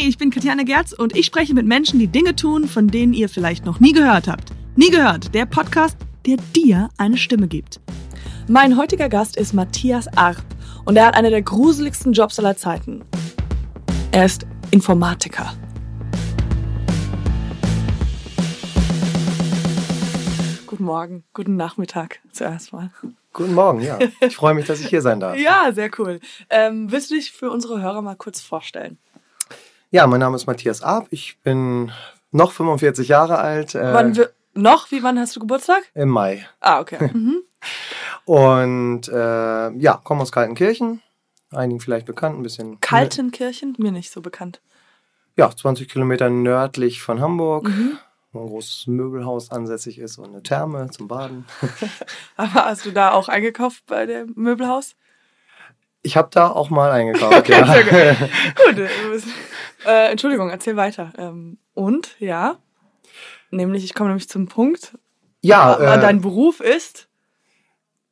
Ich bin Katjana Gerz und ich spreche mit Menschen, die Dinge tun, von denen ihr vielleicht noch nie gehört habt. Nie gehört, der Podcast, der dir eine Stimme gibt. Mein heutiger Gast ist Matthias Arp und er hat einen der gruseligsten Jobs aller Zeiten. Er ist Informatiker. Guten Morgen, guten Nachmittag zuerst mal. Guten Morgen, ja. Ich freue mich, dass ich hier sein darf. Ja, sehr cool. Ähm, willst du dich für unsere Hörer mal kurz vorstellen? Ja, mein Name ist Matthias Arp. Ich bin noch 45 Jahre alt. Äh, wann wir, noch? Wie wann hast du Geburtstag? Im Mai. Ah, okay. Mhm. Und äh, ja, komme aus Kaltenkirchen. Einigen vielleicht bekannt, ein bisschen. Kaltenkirchen? Mir nicht so bekannt. Ja, 20 Kilometer nördlich von Hamburg. Mhm wo ein großes Möbelhaus ansässig ist und eine Therme zum Baden. Aber hast du da auch eingekauft bei dem Möbelhaus? Ich habe da auch mal eingekauft, ja. Gut. Äh, Entschuldigung, erzähl weiter. Ähm, und, ja, nämlich, ich komme nämlich zum Punkt. Ja. Äh, dein Beruf ist?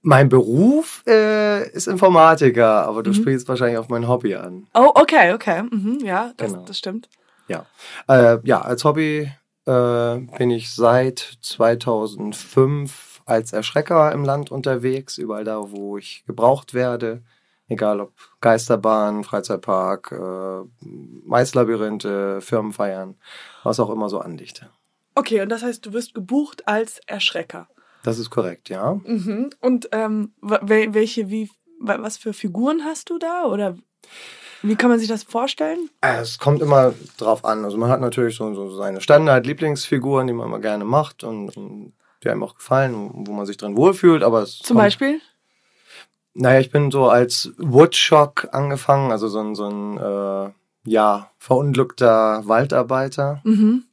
Mein Beruf äh, ist Informatiker, aber du mhm. sprichst wahrscheinlich auf mein Hobby an. Oh, okay, okay. Mhm, ja, das, genau. das stimmt. Ja. Äh, ja, als Hobby äh, bin ich seit 2005 als Erschrecker im Land unterwegs, überall da, wo ich gebraucht werde. Egal ob Geisterbahn, Freizeitpark, äh, Maislabyrinthe, Firmenfeiern, was auch immer so andichte. Okay, und das heißt, du wirst gebucht als Erschrecker. Das ist korrekt, ja. Mhm. Und ähm, welche, wie, was für Figuren hast du da? Oder wie kann man sich das vorstellen? Äh, es kommt immer drauf an. Also man hat natürlich so, so seine Standard-Lieblingsfiguren, die man immer gerne macht und, und, die einem auch gefallen, wo man sich drin wohlfühlt. Aber Zum kommt, Beispiel? Naja, ich bin so als Woodstock angefangen, also so ein, so ein äh, ja, verunglückter Waldarbeiter. Mhm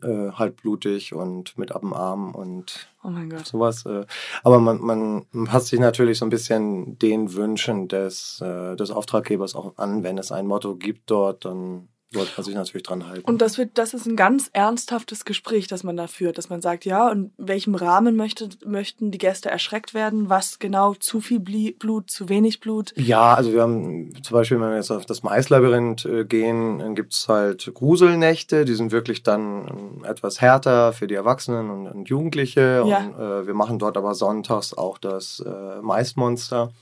äh, halbblutig und mit ab dem Arm und oh mein Gott. sowas. Äh. Aber man, man passt sich natürlich so ein bisschen den Wünschen des, äh, des Auftraggebers auch an. Wenn es ein Motto gibt dort, dann sollte man sich natürlich dran halten. Und das wird, das ist ein ganz ernsthaftes Gespräch, das man da führt, dass man sagt, ja, in welchem Rahmen möchte, möchten die Gäste erschreckt werden? Was genau? Zu viel Blut, zu wenig Blut? Ja, also wir haben zum Beispiel, wenn wir jetzt auf das Maislabyrinth äh, gehen, dann gibt es halt Gruselnächte, die sind wirklich dann ähm, etwas härter für die Erwachsenen und, und Jugendliche. Ja. Und äh, wir machen dort aber sonntags auch das äh, Maismonster.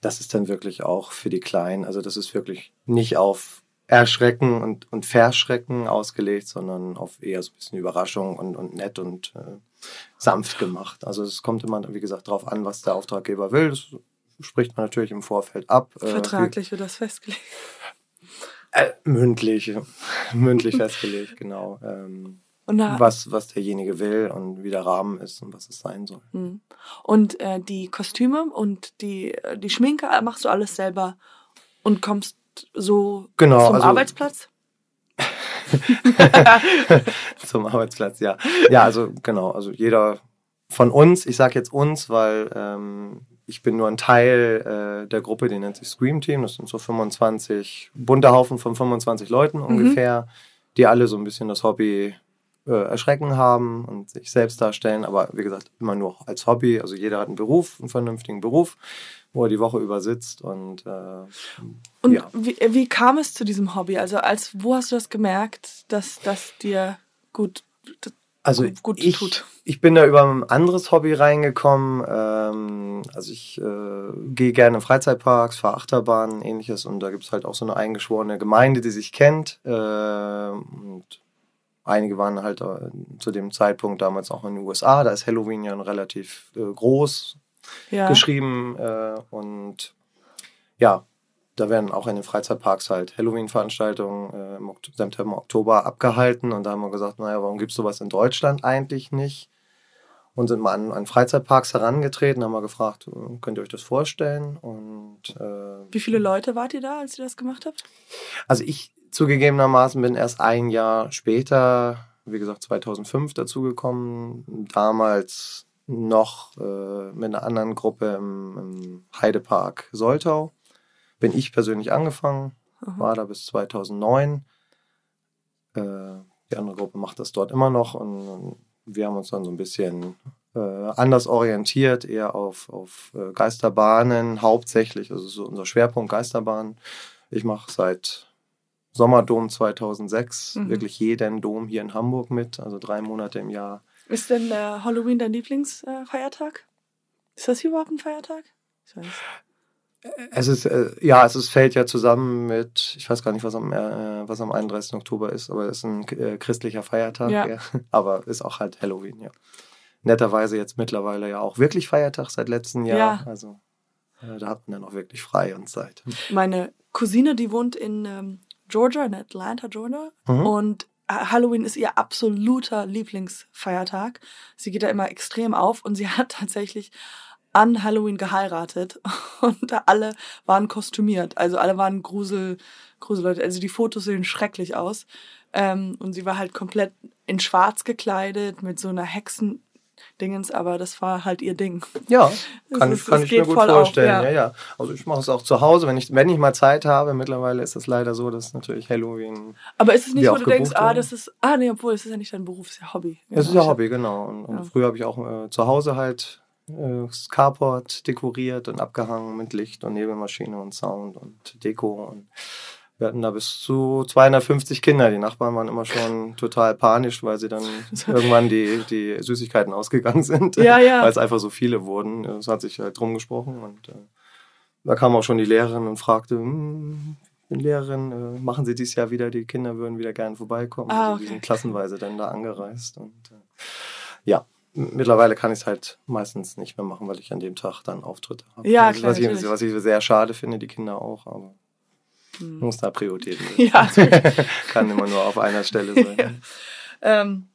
Das ist dann wirklich auch für die Kleinen. Also das ist wirklich nicht auf Erschrecken und, und Verschrecken ausgelegt, sondern auf eher so ein bisschen Überraschung und, und nett und äh, sanft gemacht. Also es kommt immer, wie gesagt, darauf an, was der Auftraggeber will. Das spricht man natürlich im Vorfeld ab. Äh, Vertraglich wird das festgelegt. Äh, mündlich, mündlich festgelegt, genau. Ähm, was, was derjenige will und wie der Rahmen ist und was es sein soll. Hm. Und äh, die Kostüme und die, äh, die Schminke machst du alles selber und kommst so genau, zum also, Arbeitsplatz? zum Arbeitsplatz, ja. Ja, also genau, also jeder von uns, ich sage jetzt uns, weil ähm, ich bin nur ein Teil äh, der Gruppe, die nennt sich Scream Team. Das sind so 25, bunter Haufen von 25 Leuten mhm. ungefähr, mhm. die alle so ein bisschen das Hobby äh, erschrecken haben und sich selbst darstellen. Aber wie gesagt, immer nur als Hobby. Also jeder hat einen Beruf, einen vernünftigen Beruf wo er die Woche über sitzt. Und, äh, und ja. wie, wie kam es zu diesem Hobby? Also als wo hast du das gemerkt, dass das dir gut, also gut ich, tut? Ich bin da über ein anderes Hobby reingekommen. Ähm, also ich äh, gehe gerne in Freizeitparks, fahre Achterbahnen, ähnliches. Und da gibt es halt auch so eine eingeschworene Gemeinde, die sich kennt. Äh, und einige waren halt äh, zu dem Zeitpunkt damals auch in den USA. Da ist Halloween ja relativ äh, groß ja. geschrieben. Äh, und ja, da werden auch in den Freizeitparks halt Halloween-Veranstaltungen äh, im September, Oktober abgehalten. Und da haben wir gesagt, naja, warum gibt es sowas in Deutschland eigentlich nicht? Und sind mal an, an Freizeitparks herangetreten, haben wir gefragt, äh, könnt ihr euch das vorstellen? Und, äh, Wie viele Leute wart ihr da, als ihr das gemacht habt? Also ich zugegebenermaßen bin erst ein Jahr später, wie gesagt 2005 dazugekommen. Damals noch äh, mit einer anderen Gruppe im, im Heidepark Soltau. Bin ich persönlich angefangen, Aha. war da bis 2009. Äh, die andere Gruppe macht das dort immer noch und, und wir haben uns dann so ein bisschen äh, anders orientiert, eher auf, auf äh, Geisterbahnen hauptsächlich, also so unser Schwerpunkt Geisterbahnen. Ich mache seit Sommerdom 2006, mhm. wirklich jeden Dom hier in Hamburg mit, also drei Monate im Jahr. Ist denn äh, Halloween dein Lieblingsfeiertag? ist das hier überhaupt ein Feiertag? Ich weiß. Es ist, äh, ja, es ist, fällt ja zusammen mit, ich weiß gar nicht, was am, äh, was am 31. Oktober ist, aber es ist ein äh, christlicher Feiertag, ja. ja. aber ist auch halt Halloween, ja. Netterweise jetzt mittlerweile ja auch wirklich Feiertag seit letztem Jahr. Ja. Also äh, da hat man dann auch wirklich frei und Zeit. Meine Cousine, die wohnt in ähm, Georgia, in Atlanta, Georgia. Mhm. Und Halloween ist ihr absoluter Lieblingsfeiertag. Sie geht da immer extrem auf und sie hat tatsächlich an Halloween geheiratet und alle waren kostümiert. Also alle waren Grusel, Gruselleute. Also die Fotos sehen schrecklich aus. Ähm, und sie war halt komplett in schwarz gekleidet mit so einer Hexen, Dingens, aber das war halt ihr Ding. Ja, kann, ist, kann ich mir gut vorstellen. Auf, ja. ja. ja, Also ich mache es auch zu Hause, wenn ich, wenn ich mal Zeit habe. Mittlerweile ist es leider so, dass natürlich Halloween. Aber ist es nicht, wo du denkst, ah, das ist, ah, nee, obwohl, es ist ja nicht dein Beruf, es ist ja Hobby. Ja, es ist ja Hobby, genau. Und, und früher habe ich auch äh, zu Hause halt äh, das Carport dekoriert und abgehangen mit Licht und Nebelmaschine und Sound und Deko und wir hatten da bis zu 250 Kinder. Die Nachbarn waren immer schon total panisch, weil sie dann irgendwann die, die Süßigkeiten ausgegangen sind. Ja, ja. Weil es einfach so viele wurden. Es hat sich halt drum gesprochen. Und äh, da kam auch schon die Lehrerin und fragte, hm, ich bin Lehrerin, äh, machen Sie dieses Jahr wieder, die Kinder würden wieder gerne vorbeikommen. Ah, okay. also die sind klassenweise dann da angereist. Und äh, ja, mittlerweile kann ich es halt meistens nicht mehr machen, weil ich an dem Tag dann Auftritte habe. Ja, klar, was, ich, was ich sehr schade finde, die Kinder auch. Aber hm. Muss da Prioritäten Ja. Kann immer nur auf einer Stelle sein. Ja. Ähm,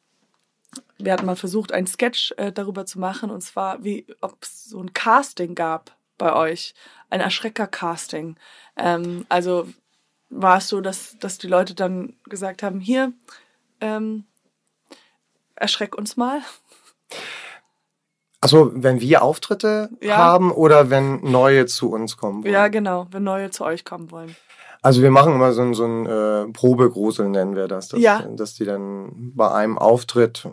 wir hatten mal versucht, einen Sketch äh, darüber zu machen, und zwar, wie ob es so ein Casting gab bei euch. Ein Erschrecker-Casting. Ähm, also war es so, dass, dass die Leute dann gesagt haben, hier, ähm, erschreck uns mal. Also wenn wir Auftritte ja. haben oder wenn neue zu uns kommen wollen? Ja, genau, wenn neue zu euch kommen wollen. Also wir machen immer so ein, so ein äh, Probegrusel, nennen wir das. Dass, ja. dass die dann bei einem Auftritt,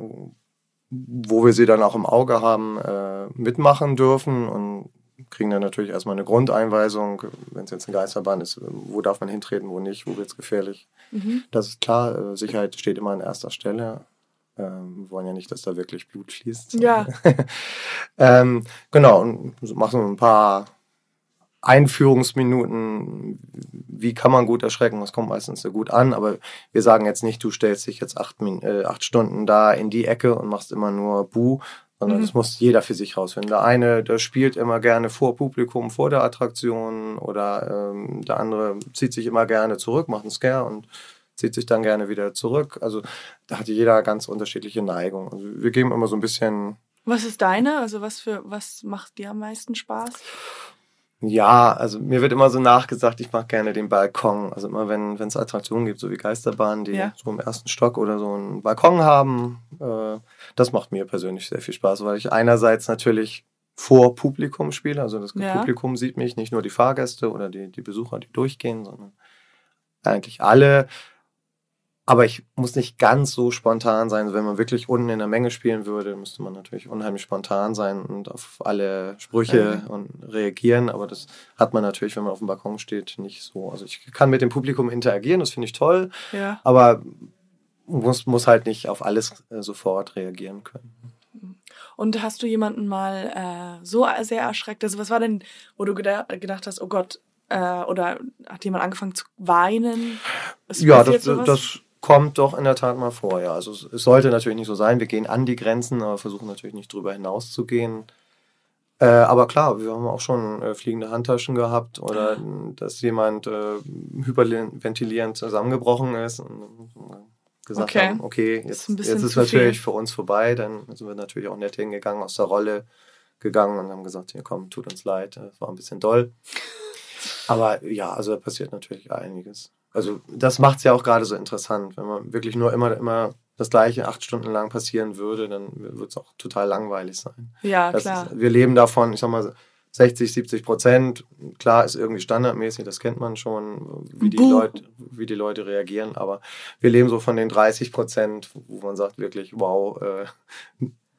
wo wir sie dann auch im Auge haben, äh, mitmachen dürfen und kriegen dann natürlich erstmal eine Grundeinweisung, wenn es jetzt eine Geisterbahn ist, wo darf man hintreten, wo nicht, wo wird es gefährlich. Mhm. Das ist klar, äh, Sicherheit steht immer an erster Stelle. Ähm, wir wollen ja nicht, dass da wirklich Blut fließt. Ja. ähm, genau, und machen ein paar Einführungsminuten, wie kann man gut erschrecken, das kommt meistens sehr gut an, aber wir sagen jetzt nicht, du stellst dich jetzt acht, äh, acht Stunden da in die Ecke und machst immer nur Bu, sondern mhm. das muss jeder für sich rausfinden. Der eine, der spielt immer gerne vor Publikum, vor der Attraktion oder ähm, der andere zieht sich immer gerne zurück, macht einen Scare und zieht sich dann gerne wieder zurück. Also da hat jeder ganz unterschiedliche Neigungen. Also wir geben immer so ein bisschen. Was ist deine? Also was für was macht dir am meisten Spaß? Ja, also mir wird immer so nachgesagt, ich mache gerne den Balkon. Also immer wenn es Attraktionen gibt, so wie Geisterbahnen, die ja. so im ersten Stock oder so einen Balkon haben, äh, das macht mir persönlich sehr viel Spaß, weil ich einerseits natürlich vor Publikum spiele, also das ja. Publikum sieht mich, nicht nur die Fahrgäste oder die, die Besucher, die durchgehen, sondern eigentlich alle. Aber ich muss nicht ganz so spontan sein. Wenn man wirklich unten in der Menge spielen würde, müsste man natürlich unheimlich spontan sein und auf alle Sprüche mhm. und reagieren. Aber das hat man natürlich, wenn man auf dem Balkon steht, nicht so. Also ich kann mit dem Publikum interagieren, das finde ich toll. Ja. Aber muss, muss halt nicht auf alles äh, sofort reagieren können. Und hast du jemanden mal äh, so sehr erschreckt? Also was war denn, wo du gedacht, gedacht hast, oh Gott, äh, oder hat jemand angefangen zu weinen? Ist ja, das, das, kommt doch in der Tat mal vor, ja. Also es, sollte natürlich nicht so sein. Wir gehen an die Grenzen, aber versuchen natürlich nicht drüber hinaus zu gehen. Äh, aber klar, wir haben auch schon äh, fliegende Handtaschen gehabt oder dass jemand äh, hyperventilierend zusammengebrochen ist und äh, gesagt okay. haben, okay, jetzt ist, jetzt ist natürlich für uns vorbei. Dann sind wir natürlich auch nett hingegangen, aus der Rolle gegangen und haben gesagt, hier komm, tut uns leid, es war ein bisschen doll. Aber ja, also da passiert natürlich einiges. Also das macht es ja auch gerade so interessant. Wenn man wirklich nur immer, immer das gleiche acht Stunden lang passieren würde, dann wird es auch total langweilig sein. Ja, das klar. Ist, wir leben davon, ich sag mal, 60, 70 Prozent. Klar ist irgendwie standardmäßig, das kennt man schon, wie die, Leute, wie die Leute reagieren. Aber wir leben so von den 30 Prozent, wo man sagt wirklich, wow, äh,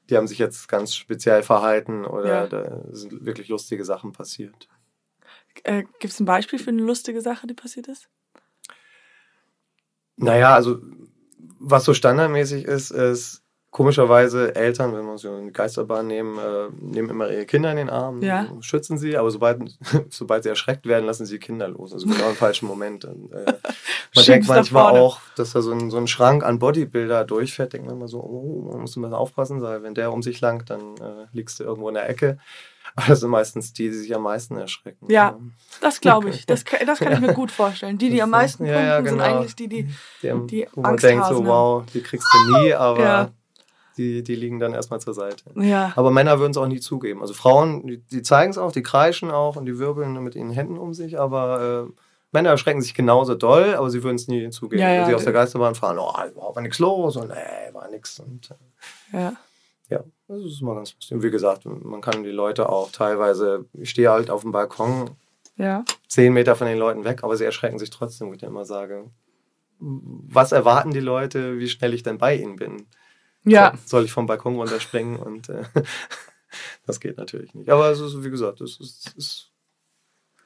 die haben sich jetzt ganz speziell verhalten oder ja. da sind wirklich lustige Sachen passiert. Äh, Gibt es ein Beispiel für eine lustige Sache, die passiert ist? Naja, also was so standardmäßig ist, ist komischerweise Eltern, wenn wir so eine Geisterbahn nehmen, äh, nehmen immer ihre Kinder in den Arm, ja. schützen sie, aber sobald, sobald sie erschreckt werden, lassen sie die Kinder los. Also genau im falschen Moment. Und, äh, man denkt manchmal auch, dass da so ein, so ein Schrank an Bodybuilder durchfährt, denkt man immer so, oh, man muss immer aufpassen, weil wenn der um sich langt, dann äh, liegst du irgendwo in der Ecke. Aber das sind meistens die, die sich am meisten erschrecken. Ja, das glaube ich. Das, das kann ich mir gut vorstellen. Die, die am meisten punkten, ja, ja, genau. sind eigentlich die, die, die, die wo man denkt so, wow, die kriegst du nie, aber ja. die, die liegen dann erstmal zur Seite. Ja. Aber Männer würden es auch nie zugeben. Also Frauen, die, die zeigen es auch, die kreischen auch und die wirbeln mit ihren Händen um sich, aber äh, Männer erschrecken sich genauso doll, aber sie würden es nie zugeben. Ja, Wenn sie aus der Geisterbahn fahren, oh, war nichts los und nee, war nichts. äh, ja. Ja, das ist mal ganz lustig. Und wie gesagt, man kann die Leute auch teilweise, ich stehe halt auf dem Balkon, ja. zehn Meter von den Leuten weg, aber sie erschrecken sich trotzdem, wo ich immer sage, was erwarten die Leute, wie schnell ich denn bei ihnen bin? Ja. Soll, ich vom Balkon runterspringen? Und äh, das geht natürlich nicht. Aber es ist, wie gesagt, es ist, es ist,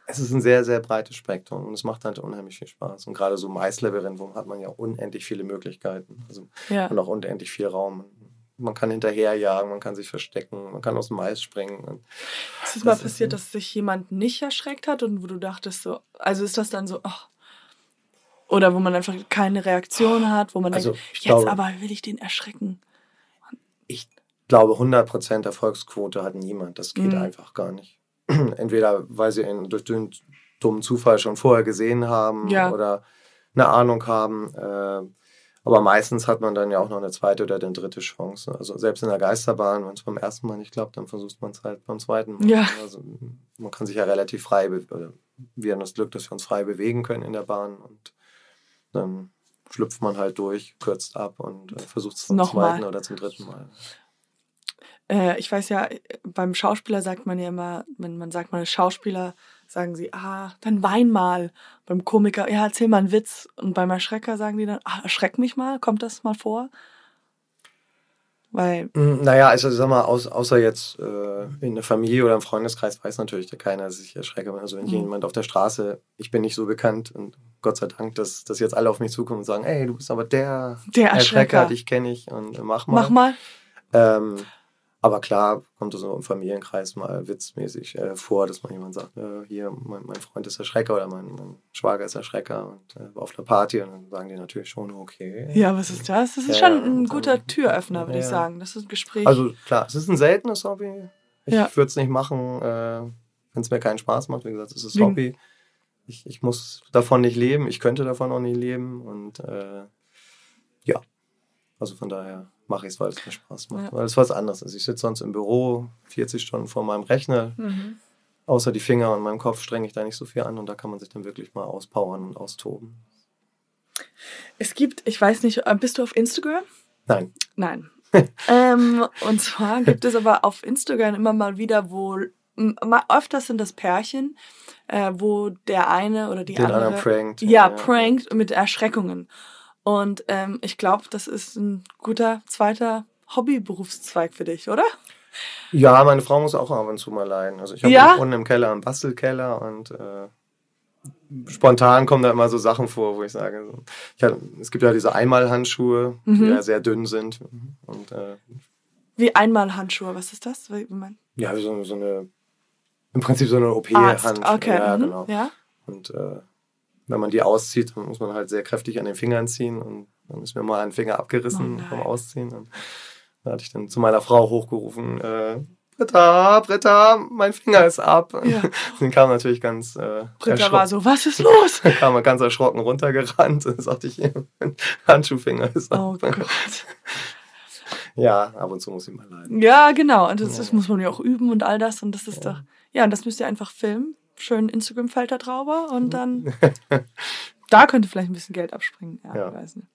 es ist ein sehr, sehr breites Spektrum und es macht halt unheimlich viel Spaß. Und gerade so im Eislabyrinth hat man ja unendlich viele Möglichkeiten also, ja. und auch unendlich viel Raum man kann hinterherjagen, man kann sich verstecken, man kann aus dem Mais springen. Ist es mal passiert, dass sich jemand nicht erschreckt hat und wo du dachtest so, also ist das dann so, oh, oder wo man einfach keine Reaktion hat, wo man also, denkt, jetzt glaube, aber will ich den erschrecken. Ich glaube, 100% Erfolgsquote hat niemand. Das geht mhm. einfach gar nicht. Entweder weil sie ihn durch den dummen Zufall schon vorher gesehen haben ja. oder eine Ahnung haben. Äh, aber meistens hat man dann ja auch noch eine zweite oder eine dritte Chance. Also selbst in der Geisterbahn, wenn es beim ersten Mal nicht klappt, dann versucht man es halt beim zweiten Mal. Ja. Also man kann sich ja relativ frei, oder wir haben das Glück, dass wir uns frei bewegen können in der Bahn und dann schlüpft man halt durch, kürzt ab und äh, versucht es zum Nochmal. zweiten oder zum dritten Mal. Äh, ich weiß ja, beim Schauspieler sagt man ja immer, wenn man sagt, man ist Schauspieler, sagen sie, ah, dann wein mal. Beim Komiker, ja, erzähl mal einen Witz. Und beim Erschrecker sagen die dann, ah, erschreck mich mal, kommt das mal vor? Weil. Hm, naja, also sag mal, außer jetzt äh, in der Familie oder im Freundeskreis weiß natürlich keiner, dass ich erschrecke. Also wenn mhm. jemand auf der Straße, ich bin nicht so bekannt und Gott sei Dank, dass, dass jetzt alle auf mich zukommen und sagen, ey, du bist aber der, der Erschrecker, Erschrecker dich kenne ich und mach mal. Mach mal. Ähm, aber klar kommt es so im Familienkreis mal witzmäßig äh, vor, dass man jemand sagt, äh, hier, mein, mein, Freund ist der Schrecker oder mein, mein Schwager ist der Schrecker und äh, auf der Party und dann sagen die natürlich schon, okay. Ja, was ist das? Das ist ja, schon ein guter dann, Türöffner, würde ja. ich sagen. Das ist ein Gespräch. Also klar, es ist ein seltenes Hobby. Ich ja. würde es nicht machen, äh, wenn es mir keinen Spaß macht. Wie gesagt, es ist Hobby. Ich, ich muss davon nicht leben, ich könnte davon auch nicht leben und äh, ja, also von daher mache ich es, weil es mir Spaß macht. Ja. Weil es was anderes ist. Ich sitze sonst im Büro 40 Stunden vor meinem Rechner. Mhm. Außer die Finger und meinem Kopf strenge ich da nicht so viel an und da kann man sich dann wirklich mal auspowern und austoben. Es gibt, ich weiß nicht, äh, bist du auf Instagram? Nein. Nein. ähm, und zwar gibt es aber auf Instagram immer mal wieder, wo öfters sind das Pärchen, äh, wo der eine oder die Den andere prankt. Ja, ja, prankt mit Erschreckungen. Und ähm, ich glaube, das ist ein guter zweiter Hobbyberufszweig für dich, oder? Ja, meine Frau muss auch ab und zu mal leiden. Also ich habe ja? unten im Keller einen Bastelkeller und äh, spontan kommen da immer so Sachen vor, wo ich sage, ich hab, es gibt ja diese Einmalhandschuhe, mhm. die ja sehr dünn sind. Und, äh, Wie Einmalhandschuhe, was ist das? Wie ja, so, so eine, im Prinzip so eine OP-Hand. Okay, ja, mhm. genau. Ja? Und äh, wenn man die auszieht, dann muss man halt sehr kräftig an den Fingern ziehen und dann ist mir mal ein Finger abgerissen oh vom Ausziehen. Und da hatte ich dann zu meiner Frau hochgerufen, äh, Britta, Britta, mein Finger ist ab. Ja. Dann kam natürlich ganz äh, Britta war so, was ist los? Dann kam er ganz erschrocken runtergerannt und sagte ich, mein Handschuhfinger ist ab. Oh Gott. Ja, ab und zu muss ich mal leiden. Ja, genau. Und das, das muss man ja auch üben und all das. Und das ist ja. doch, ja, und das müsst ihr einfach filmen schönen Instagram-Filter drüber und dann da könnte vielleicht ein bisschen Geld abspringen. Ja, ja. weiß nicht.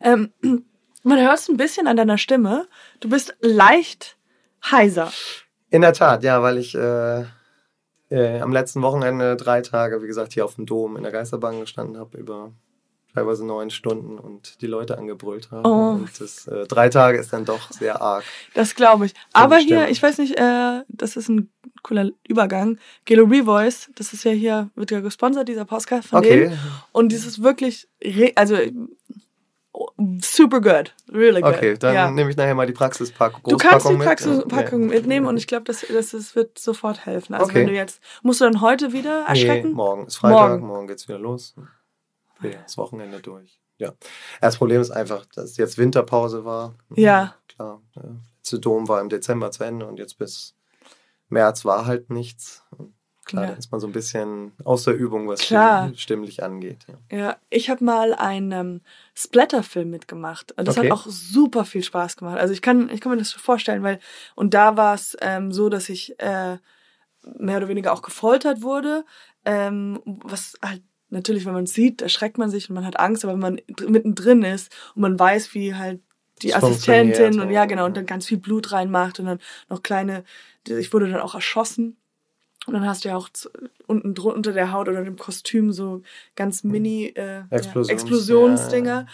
Ähm, man hört es ein bisschen an deiner Stimme. Du bist leicht heiser. In der Tat, ja, weil ich äh, äh, am letzten Wochenende drei Tage, wie gesagt, hier auf dem Dom in der Geisterbahn gestanden habe über teilweise neun Stunden und die Leute angebrüllt haben. Oh. Und das, äh, drei Tage ist dann doch sehr arg. Das glaube ich. Aber hier, ich weiß nicht, äh, das ist ein cooler Übergang. Gelo Revoice, das ist ja hier, wird ja gesponsert, dieser Podcast von okay. denen. Und dieses wirklich, also super good, really good. Okay, dann ja. nehme ich nachher mal die Praxispackung. Du kannst die Praxispackung mit. mitnehmen und ich glaube, das, das, das wird sofort helfen. Also okay. wenn du jetzt, musst du dann heute wieder erschrecken? Nee, morgen ist Freitag, morgen, morgen geht's wieder los. Okay, das Wochenende durch. Ja. Das Problem ist einfach, dass jetzt Winterpause war. Ja. Klar. Der letzte Dom war im Dezember zu Ende und jetzt bis März war halt nichts. Klar, ja. da ist man so ein bisschen aus der Übung, was Klar. stimmlich angeht. Ja, ja ich habe mal einen ähm, Splatter-Film mitgemacht. Das okay. hat auch super viel Spaß gemacht. Also ich kann, ich kann mir das vorstellen, weil, und da war es ähm, so, dass ich äh, mehr oder weniger auch gefoltert wurde, ähm, was halt natürlich, wenn man es sieht, erschreckt man sich und man hat Angst, aber wenn man mittendrin ist und man weiß, wie halt die das Assistentin und ja, genau, und dann ganz viel Blut reinmacht und dann noch kleine, ich wurde dann auch erschossen und dann hast du ja auch unten unter der Haut oder dem Kostüm so ganz mini äh, Explosions, ja, Explosionsdinger. Ja.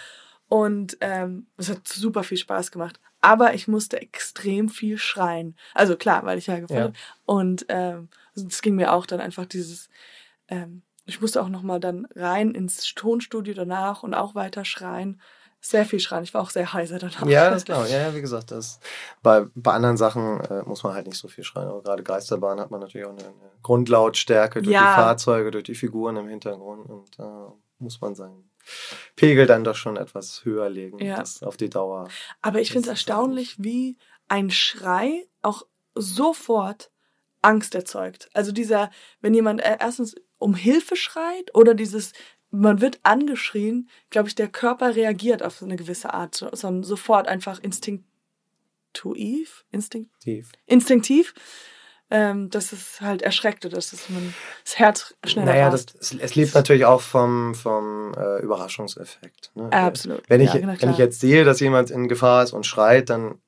Und ähm, es hat super viel Spaß gemacht. Aber ich musste extrem viel schreien. Also klar, weil ich ja gefallen ja. Und ähm, es ging mir auch dann einfach dieses, ähm, ich musste auch nochmal dann rein ins Tonstudio danach und auch weiter schreien sehr viel schreien. Ich war auch sehr heiser danach. Ja, das glaube ich. Ja, wie gesagt, das, bei, bei anderen Sachen äh, muss man halt nicht so viel schreien. Aber gerade Geisterbahn hat man natürlich auch eine, eine Grundlautstärke durch ja. die Fahrzeuge, durch die Figuren im Hintergrund. Und da äh, muss man seinen Pegel dann doch schon etwas höher legen. Ja. Auf die Dauer. Aber ich finde es erstaunlich, wie ein Schrei auch sofort Angst erzeugt. Also dieser, wenn jemand äh, erstens um Hilfe schreit oder dieses man wird angeschrien, glaube ich, der Körper reagiert auf eine gewisse Art, sondern sofort einfach instinktiv, instinktiv, instinktiv. Ähm, dass es halt erschreckt oder dass es man das Herz schneller Naja, das, es, es lebt natürlich auch vom, vom äh, Überraschungseffekt. Ne? Absolut. Wenn ich, ja, genau, wenn ich jetzt sehe, dass jemand in Gefahr ist und schreit, dann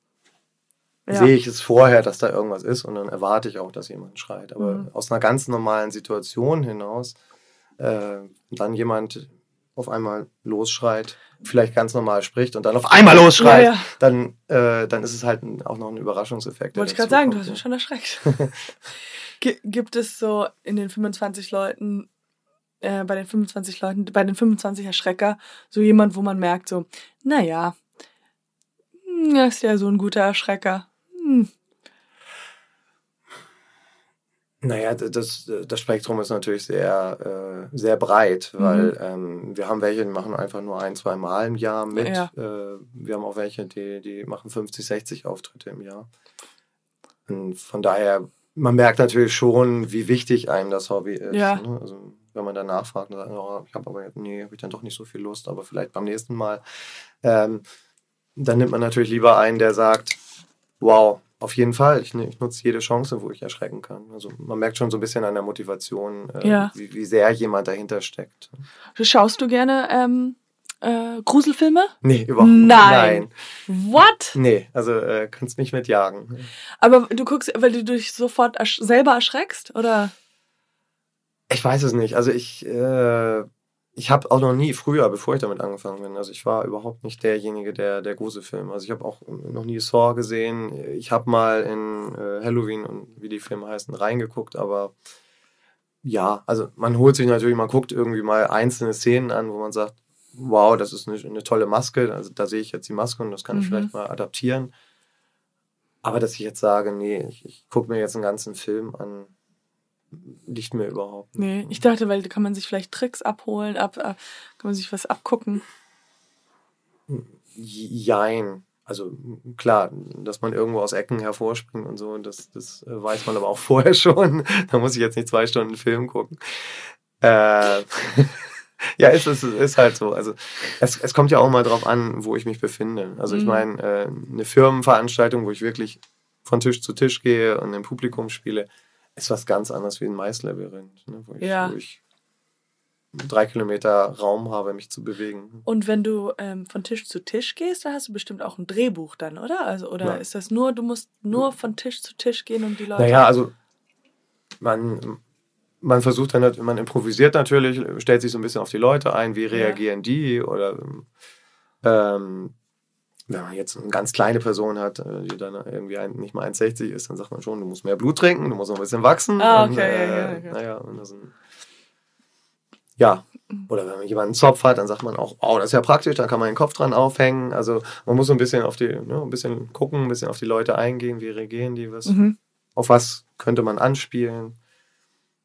ja. sehe ich es vorher, dass da irgendwas ist und dann erwarte ich auch, dass jemand schreit. Aber mhm. aus einer ganz normalen Situation hinaus äh, dann jemand auf einmal losschreit, vielleicht ganz normal spricht und dann auf einmal losschreit, ja, ja. Dann, äh, dann ist es halt auch noch ein Überraschungseffekt. Wollte ich gerade sagen, du hast mich schon erschreckt. Gibt es so in den 25 Leuten, äh, bei den 25 Leuten, bei den 25 Erschrecker, so jemand, wo man merkt, so, naja, hm, er ist ja so ein guter Erschrecker. Hm, Naja, das, das Spektrum ist natürlich sehr, äh, sehr breit, weil mhm. ähm, wir haben welche, die machen einfach nur ein, zwei Mal im Jahr mit. Ja. Äh, wir haben auch welche, die, die machen 50, 60 Auftritte im Jahr. Und von daher, man merkt natürlich schon, wie wichtig einem das Hobby ist. Ja. Ne? Also, wenn man danach fragt, dann sagt, oh, ich habe aber, nee, habe ich dann doch nicht so viel Lust, aber vielleicht beim nächsten Mal. Ähm, dann nimmt man natürlich lieber einen, der sagt, wow, auf jeden Fall. Ich, ich, nutze jede Chance, wo ich erschrecken kann. Also man merkt schon so ein bisschen an der Motivation, äh, ja. wie, wie, sehr jemand dahinter steckt. Schaust du gerne ähm, äh, Gruselfilme? Nee, überhaupt nicht. Nein. Nein. What? Nee, also äh, kannst mich mitjagen. Aber du guckst, weil du dich sofort ersch selber erschreckst, oder? Ich weiß es nicht. Also ich äh, ich habe auch noch nie früher, bevor ich damit angefangen bin, also ich war überhaupt nicht derjenige, der der Gruselfilm. Also ich habe auch noch nie Saw gesehen. Ich habe mal in äh, Halloween und wie die Filme heißen reingeguckt, aber ja, also man holt sich natürlich, man guckt irgendwie mal einzelne Szenen an, wo man sagt, wow, das ist eine, eine tolle Maske. Also da sehe ich jetzt die Maske und das kann mhm. ich vielleicht mal adaptieren. Aber dass ich jetzt sage, nee, ich, ich gucke mir jetzt einen ganzen Film an, liegt mir überhaupt nicht. Nee, ich dachte, weil da kann man sich vielleicht Tricks abholen, ab, ab, kann man sich was abgucken. Jein. Also klar, dass man irgendwo aus Ecken hervorspringt und so, das, das äh, weiß man aber auch vorher schon. da muss ich jetzt nicht zwei Stunden Film gucken. Äh, ja, es ist, ist halt so. Also es, es kommt ja auch mal drauf an, wo ich mich befinde. Also ich mhm. meine, äh, eine Firmenveranstaltung, wo ich wirklich von Tisch zu Tisch gehe und im Publikum spiele, ist was ganz anderes wie ein Maislabyrinth, ne, wo, ich, ja. wo ich drei Kilometer Raum habe, mich zu bewegen. Und wenn du ähm, von Tisch zu Tisch gehst, da hast du bestimmt auch ein Drehbuch dann, oder? Also, oder ja. ist das nur, du musst nur von Tisch zu Tisch gehen und die Leute. Naja, also man, man versucht dann, man improvisiert natürlich, stellt sich so ein bisschen auf die Leute ein, wie reagieren ja. die oder ähm, wenn man jetzt eine ganz kleine Person hat, äh, die dann irgendwie ein, nicht mal 1,60 ist, dann sagt man schon, du musst mehr Blut trinken, du musst noch ein bisschen wachsen. Ah, okay, und, äh, ja, ja, ja. Naja, und das ein, ja, oder wenn man jemanden einen Zopf hat, dann sagt man auch, oh, das ist ja praktisch, da kann man den Kopf dran aufhängen. Also man muss so ein bisschen auf die, ne, ein bisschen gucken, ein bisschen auf die Leute eingehen, wie reagieren die, was, mhm. auf was könnte man anspielen.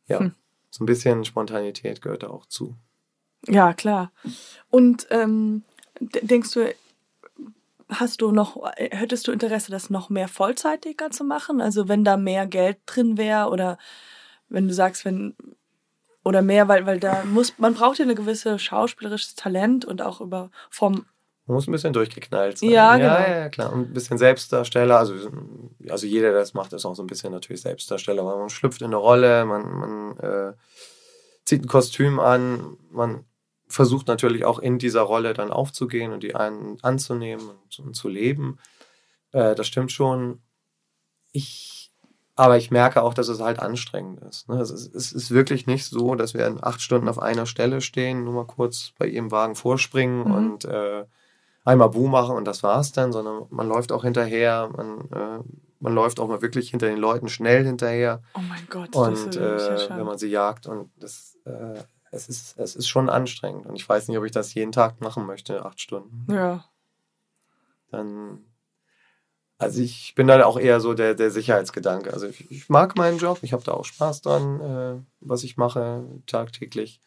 Ja, hm. so ein bisschen Spontanität gehört da auch zu. Ja, klar. Und ähm, denkst du, hast du noch, hättest du Interesse, das noch mehr vollzeitiger zu machen? Also wenn da mehr Geld drin wäre oder wenn du sagst, wenn oder mehr, weil, weil da muss, man braucht ja eine gewisse schauspielerisches Talent und auch über vom man muss ein bisschen durchgeknallt sein. Ja, genau. Ja, ja, klar. Und ein bisschen Selbstdarsteller. Also, also jeder, der das macht, ist auch so ein bisschen natürlich Selbstdarsteller. Weil man schlüpft in eine Rolle, man, man äh, zieht ein Kostüm an, man versucht natürlich auch in dieser Rolle dann aufzugehen und die einen anzunehmen und, und zu leben. Äh, das stimmt schon. Ich, aber ich merke auch, dass es halt anstrengend ist. Ne? Es, ist. es ist wirklich nicht so, dass wir in acht Stunden auf einer Stelle stehen, nur mal kurz bei ihrem Wagen vorspringen mhm. und äh, einmal Bu machen und das war's dann, sondern man läuft auch hinterher, man, äh, man läuft auch mal wirklich hinter den Leuten schnell hinterher. Oh mein Gott. Und äh, wenn man sie jagt und das, äh, es ist, es ist schon anstrengend. Und ich weiß nicht, ob ich das jeden Tag machen möchte, acht Stunden. Ja. Dann, also ich bin dann auch eher so der, der Sicherheitsgedanke. Also ich, ich mag meinen Job, ich habe da auch Spaß dran, äh, was ich mache tagtäglich.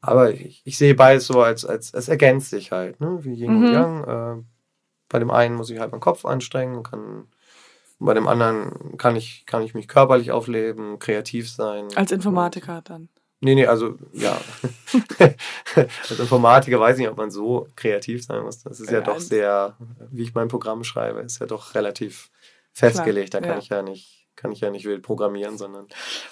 Aber ich, ich sehe beides so als, als, es ergänzt sich halt, ne? wie Yin mhm. und Yang. Äh, bei dem einen muss ich halt meinen Kopf anstrengen und kann bei dem anderen kann ich, kann ich mich körperlich aufleben, kreativ sein. Als Informatiker dann. Nee, nee, also ja. Als Informatiker weiß ich nicht, ob man so kreativ sein muss. Das ist ja, ja doch sehr, wie ich mein Programm schreibe, ist ja doch relativ festgelegt. Klar, da kann ja. ich ja nicht kann ich ja nicht wild programmieren, sondern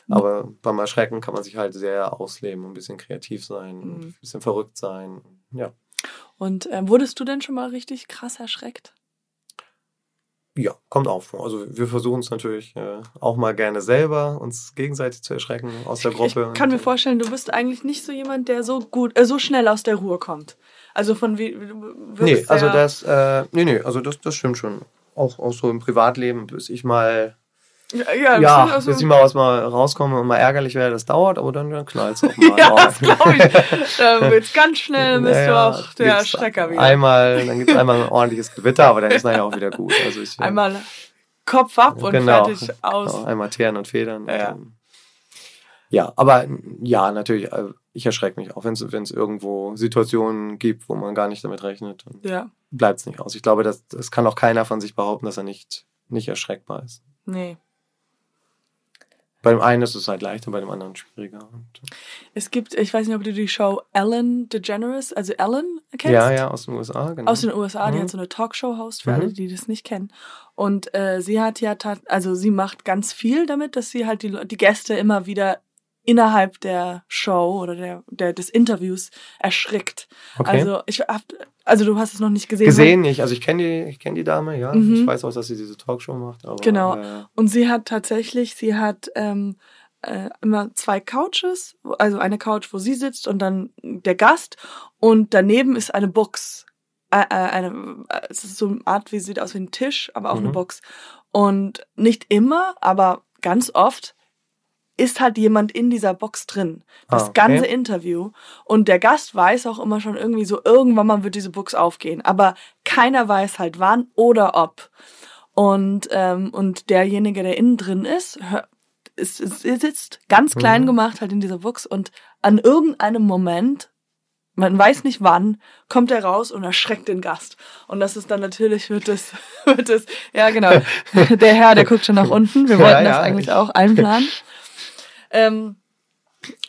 aber beim Erschrecken kann man sich halt sehr ausleben, ein bisschen kreativ sein, mhm. ein bisschen verrückt sein. Ja. Und äh, wurdest du denn schon mal richtig krass erschreckt? Ja, kommt auch vor. Also wir versuchen es natürlich äh, auch mal gerne selber, uns gegenseitig zu erschrecken aus der Gruppe. Ich kann mir vorstellen, du bist eigentlich nicht so jemand, der so gut, äh, so schnell aus der Ruhe kommt. Also von wie. Nee, also das, äh, nee, nee, also das, das stimmt schon. Auch, auch so im Privatleben, bis ich mal ja, ja, ja also bis ich mal was mal rauskomme und mal ärgerlich werde, das dauert, aber dann, dann knallt es auch mal. ja, das glaube ich. Dann wird ganz schnell, bist naja, du auch der Schrecker wieder. Einmal, dann gibt es einmal ein ordentliches Gewitter, aber dann ist nachher auch wieder gut. Also ich, einmal Kopf ab und genau, fertig aus. Genau, einmal Teeren und Federn. Ja, und, ja aber ja, natürlich, äh, ich erschrecke mich auch, wenn es irgendwo Situationen gibt, wo man gar nicht damit rechnet. ja. Bleibt es nicht aus. Ich glaube, das, das kann auch keiner von sich behaupten, dass er nicht, nicht erschreckbar ist. Nee. Bei dem einen ist es halt leichter, bei dem anderen schwieriger. Es gibt, ich weiß nicht, ob du die Show Ellen DeGeneres, also Ellen kennst. Ja, ja, aus den USA, genau. Aus den USA, mhm. die hat so eine Talkshow-Host für mhm. alle, die das nicht kennen. Und äh, sie hat ja, also sie macht ganz viel damit, dass sie halt die, die Gäste immer wieder innerhalb der Show oder der, der des Interviews erschrickt. Okay. Also ich hab, also du hast es noch nicht gesehen. Gesehen nicht. Also ich kenne die, ich kenne die Dame, ja. Mhm. Ich weiß auch, dass sie diese Talkshow macht. Aber, genau. Äh, Und sie hat tatsächlich, sie hat ähm, äh, immer zwei Couches, also eine Couch, wo sie sitzt und dann der Gast und daneben ist eine Box. Äh, äh eine, es ist so eine Art, wie sieht aus wie ein Tisch, aber auch mhm. eine Box. Und nicht immer, aber ganz oft ist halt jemand in dieser Box drin. Das ah, okay. ganze Interview. Und der Gast weiß auch immer schon irgendwie so, irgendwann mal wird diese Box aufgehen. Aber keiner weiß halt wann oder ob. Und, ähm, und derjenige, der innen drin ist, ist, ist, sitzt ganz klein mhm. gemacht halt in dieser Box und an irgendeinem Moment man weiß nicht wann, kommt er raus und erschreckt den Gast. Und das ist dann natürlich, wird es, wird es, ja genau, der Herr, der guckt schon nach unten. Wir wollten ja, ja. das eigentlich auch einplanen. Ähm,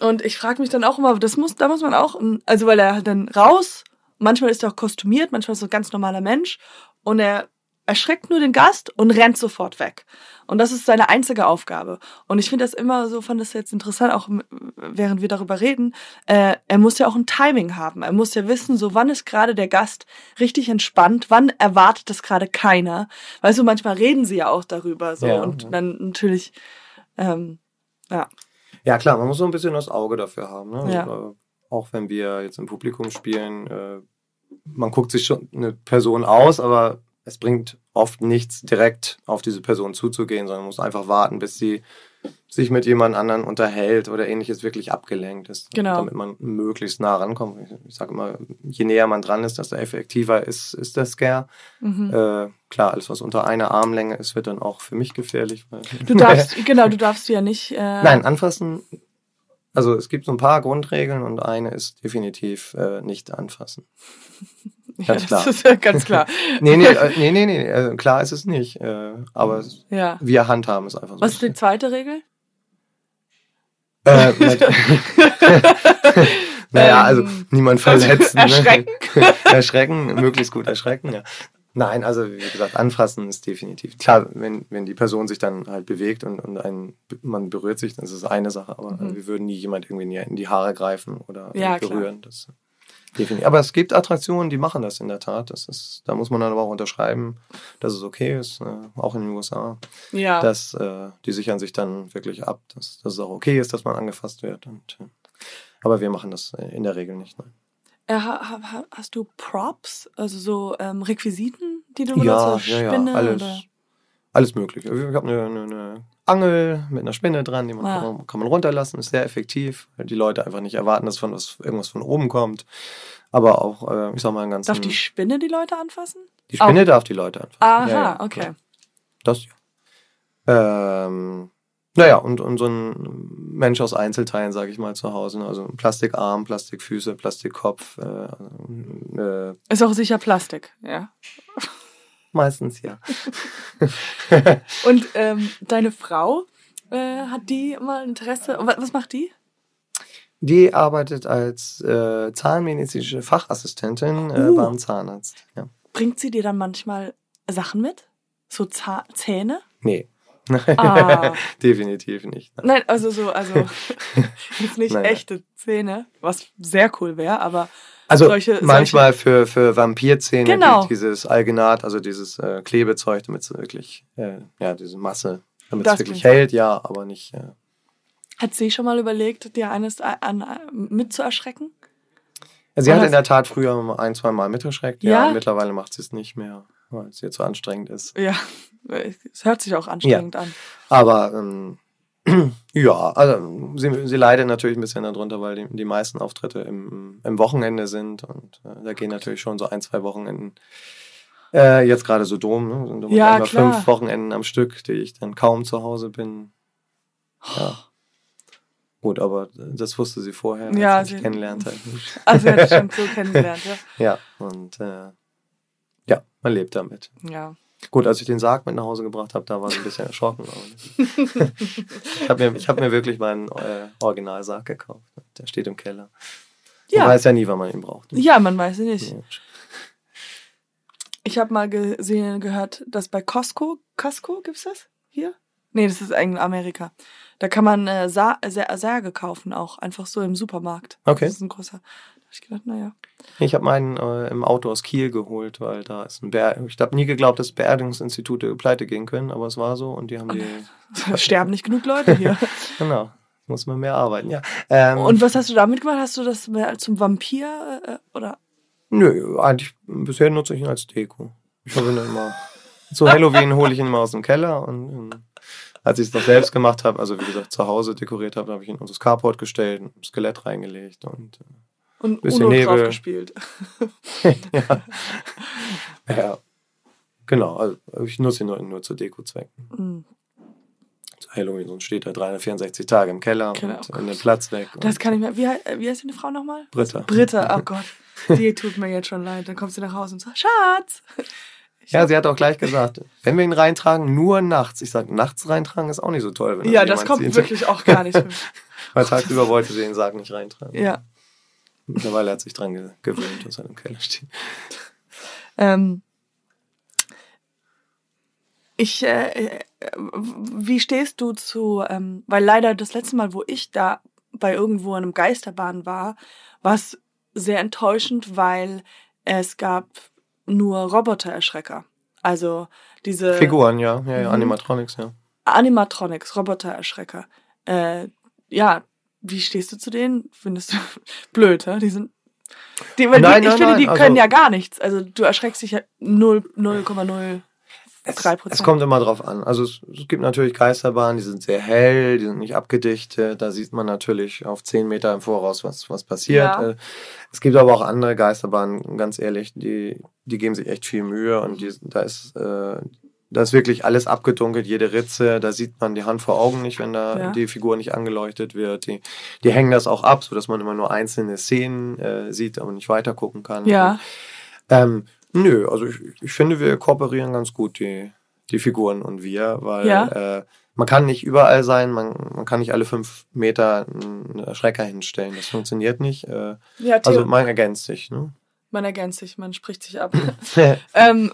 und ich frage mich dann auch immer, das muss, da muss man auch, also weil er dann raus, manchmal ist er auch kostümiert, manchmal ist er ein ganz normaler Mensch und er erschreckt nur den Gast und rennt sofort weg. Und das ist seine einzige Aufgabe. Und ich finde das immer so, fand das jetzt interessant, auch während wir darüber reden, äh, er muss ja auch ein Timing haben. Er muss ja wissen, so wann ist gerade der Gast richtig entspannt, wann erwartet das gerade keiner. Weißt du, manchmal reden sie ja auch darüber so ja, und ja. dann natürlich, ähm, ja. Ja, klar, man muss so ein bisschen das Auge dafür haben. Ne? Ja. Also, auch wenn wir jetzt im Publikum spielen, äh, man guckt sich schon eine Person aus, aber es bringt oft nichts, direkt auf diese Person zuzugehen, sondern muss einfach warten, bis sie sich mit jemand anderen unterhält oder ähnliches wirklich abgelenkt ist, Genau. damit man möglichst nah rankommt. Ich, sage immer, je näher man dran ist, desto effektiver ist, ist der Scare. Mhm. Äh, klar, alles was unter einer Armlänge ist, wird dann auch für mich gefährlich. Du darfst, genau, du darfst ja nicht. Äh, Nein, anfassen. Also es gibt so ein paar Grundregeln und eine ist definitiv äh, nicht anfassen. ja, ganz das klar. ist ja ganz klar. Nee, nee, äh, nee, nee, nee äh, klar ist es nicht. Äh, aber es, Ja. wir handhaben es einfach so. Was ist die zweite Regel? Äh, naja, also Ähm, niemand verletzen. erschrecken? Ne? erschrecken, möglichst gut erschrecken, ja. Nein, also wie gesagt, anfassen ist definitiv. Klar, wenn, wenn die Person sich dann halt bewegt und, und ein, man berührt sich, dann ist es eine Sache, aber Mhm. wir würden nie jemand irgendwie in die, Haare greifen oder Ja, klar. berühren. Das, definitiv. Aber es gibt Attraktionen, die machen das in der Tat. Das ist, da muss man dann aber auch unterschreiben, dass es okay ist, äh, auch in den USA, Ja. dass äh, die sichern sich dann wirklich ab, dass, dass es auch okay ist, dass man angefasst wird. Und, äh, aber wir machen das äh, in der Regel nicht. Nein. Ha, ha, hast du Props, also so ähm, Requisiten, die du Ja, benutzt? ja, ja, Spinne alles, Oder? alles mögliche. Ich habe eine, eine, eine Angel mit einer Spinne dran, die man, Ah. kann, man kann man runterlassen, ist sehr effektiv, weil die Leute einfach nicht erwarten, dass von was, irgendwas von oben kommt. Aber auch, äh, ich sag mal, einen ganzen. Darf die Spinne die Leute anfassen? die Spinne darf die Leute anfassen. Aha, Ja, ja, okay. klar. Das ja. Ähm, naja, und, und so ein Mensch aus Einzelteilen, sage ich mal, zu Hause. ne? Also ein Plastikarm, Plastikfüße, Plastikkopf. Äh, äh, Ist auch sicher Plastik, ja. Meistens ja. Und ähm, deine Frau, äh, hat die mal Interesse? Was, macht die? Die arbeitet als äh, zahnmedizinische Fachassistentin äh, Uh. beim Zahnarzt. Ja. Bringt sie dir dann manchmal Sachen mit? So Zah Zähne? Nee. Ah. Definitiv nicht. Nein, also so, also jetzt nicht Nein, nein. echte Zähne, was sehr cool wäre, aber Also Solche- manchmal für, für Vampirzähne Genau. die, dieses Alginat, also dieses äh, Klebezeug, damit es wirklich, äh, ja, diese Masse, damit es wirklich hält, ja, aber nicht. Äh. hat sie schon mal überlegt, dir eines an, an, mit zu erschrecken? Sie Oder hat in der Tat früher ein, zwei Mal mitgeschreckt, ja, Ja? mittlerweile macht sie es nicht mehr, weil es ihr zu anstrengend ist. Ja, es hört sich auch anstrengend an. Aber ähm, ja, also sie, sie leidet natürlich ein bisschen darunter, weil die, die meisten Auftritte im, im Wochenende sind und äh, da gehen natürlich schon so ein, zwei Wochenenden. Äh, jetzt gerade so Dom, ne? sind Ja, klar. fünf Wochenenden am Stück, die ich dann kaum zu Hause bin. Ja. Gut, aber das wusste sie vorher, als Ja, ich sie- mich kennengelernt habe. Also hätte ich schon so kennengelernt, ja. Ja, und äh, ja, man lebt damit. Ja. Gut, als ich den Sarg mit nach Hause gebracht habe, da war sie ein bisschen erschrocken. Ich habe mir, ich hab mir wirklich meinen äh, Originalsarg gekauft. Der steht im Keller. Man Ja. weiß ja nie, wann man ihn braucht. ja, man weiß es nicht. Ja. Ich habe mal gesehen, gehört, dass bei Costco, Costco gibt's das hier? Nee, das ist eigentlich Amerika. Da kann man äh, Sa Sä- Särge kaufen, auch einfach so im Supermarkt. Okay. Das ist ein großer. Ich gedacht, naja. Ich habe meinen äh, im Auto aus Kiel geholt, weil da ist ein Beer Ich habe nie geglaubt, dass Beerdigungsinstitute pleite gehen können, aber es war so und die haben die. Es sterben nicht genug Leute hier. Genau, muss man mehr arbeiten, ja. Ähm, Und was hast du damit gemacht? Hast du das mehr zum Vampir äh, oder? Nö, eigentlich bisher nutze ich ihn als Deko. Ich habe ihn immer. Zu Halloween hole ich ihn immer aus dem Keller und ähm, als ich es noch selbst gemacht habe, also wie gesagt zu Hause dekoriert habe, habe ich ihn unter das Carport gestellt, ein Skelett reingelegt und Und Bisschen Uno Nebel. drauf gespielt. ja. ja. Genau, also ich nutze ihn nur, nur zu Deko-Zwecken. Mm. Zu Halloween, sonst steht er 364 Tage im Keller Genau. und in den Platz weg. Das kann ich mir. Wie, wie heißt deine Frau nochmal? Britta. Britta, oh Gott. Die tut mir jetzt schon leid. Dann kommt sie nach Hause und sagt, Schatz! Ich Ja, sie hat auch gleich gesagt, wenn wir ihn reintragen, nur nachts. Ich sage, nachts reintragen ist auch nicht so toll. Wenn ja das kommt wirklich auch gar nicht. hin. Weil tagsüber wollte sie den Sarg nicht reintragen. ja. Mittlerweile hat sich dran ge gewöhnt, dass er im Keller steht. Ähm, ich, äh, wie stehst du zu, ähm, weil leider das letzte Mal, wo ich da bei irgendwo in einem Geisterbahn war, war es sehr enttäuschend, weil es gab nur Robotererschrecker. Also diese Figuren, ja. ja, ja Mhm. Animatronics, ja. Animatronics, Robotererschrecker. Äh, ja, wie stehst du zu denen? Findest du blöd, hä? Die sind. Die, nein, die, ich nein, finde, nein, die also, können ja gar nichts. Also du erschreckst dich ja 0,0 3%. Es, es kommt immer drauf an. Also es, es, gibt natürlich Geisterbahnen, die sind sehr hell, die sind nicht abgedichtet. Da sieht man natürlich auf 10 Meter im Voraus, was, was passiert. Ja. Äh, es gibt aber auch andere Geisterbahnen, ganz ehrlich, die, die geben sich echt viel Mühe und die, da ist äh, da ist wirklich alles abgedunkelt, jede Ritze, da sieht man die Hand vor Augen nicht, wenn da ja. die Figur nicht angeleuchtet wird. Die, die hängen das auch ab, sodass man immer nur einzelne Szenen äh, sieht, aber nicht weiter gucken kann. Ja. Ähm, Nö, also ich, ich finde, wir kooperieren ganz gut, die, die Figuren und wir, weil ja. äh, man kann nicht überall sein, man, man kann nicht alle fünf Meter einen Erschrecker hinstellen. Das funktioniert nicht. Äh, ja, also man ergänzt sich. Ne? Man ergänzt sich, man spricht sich ab. ähm,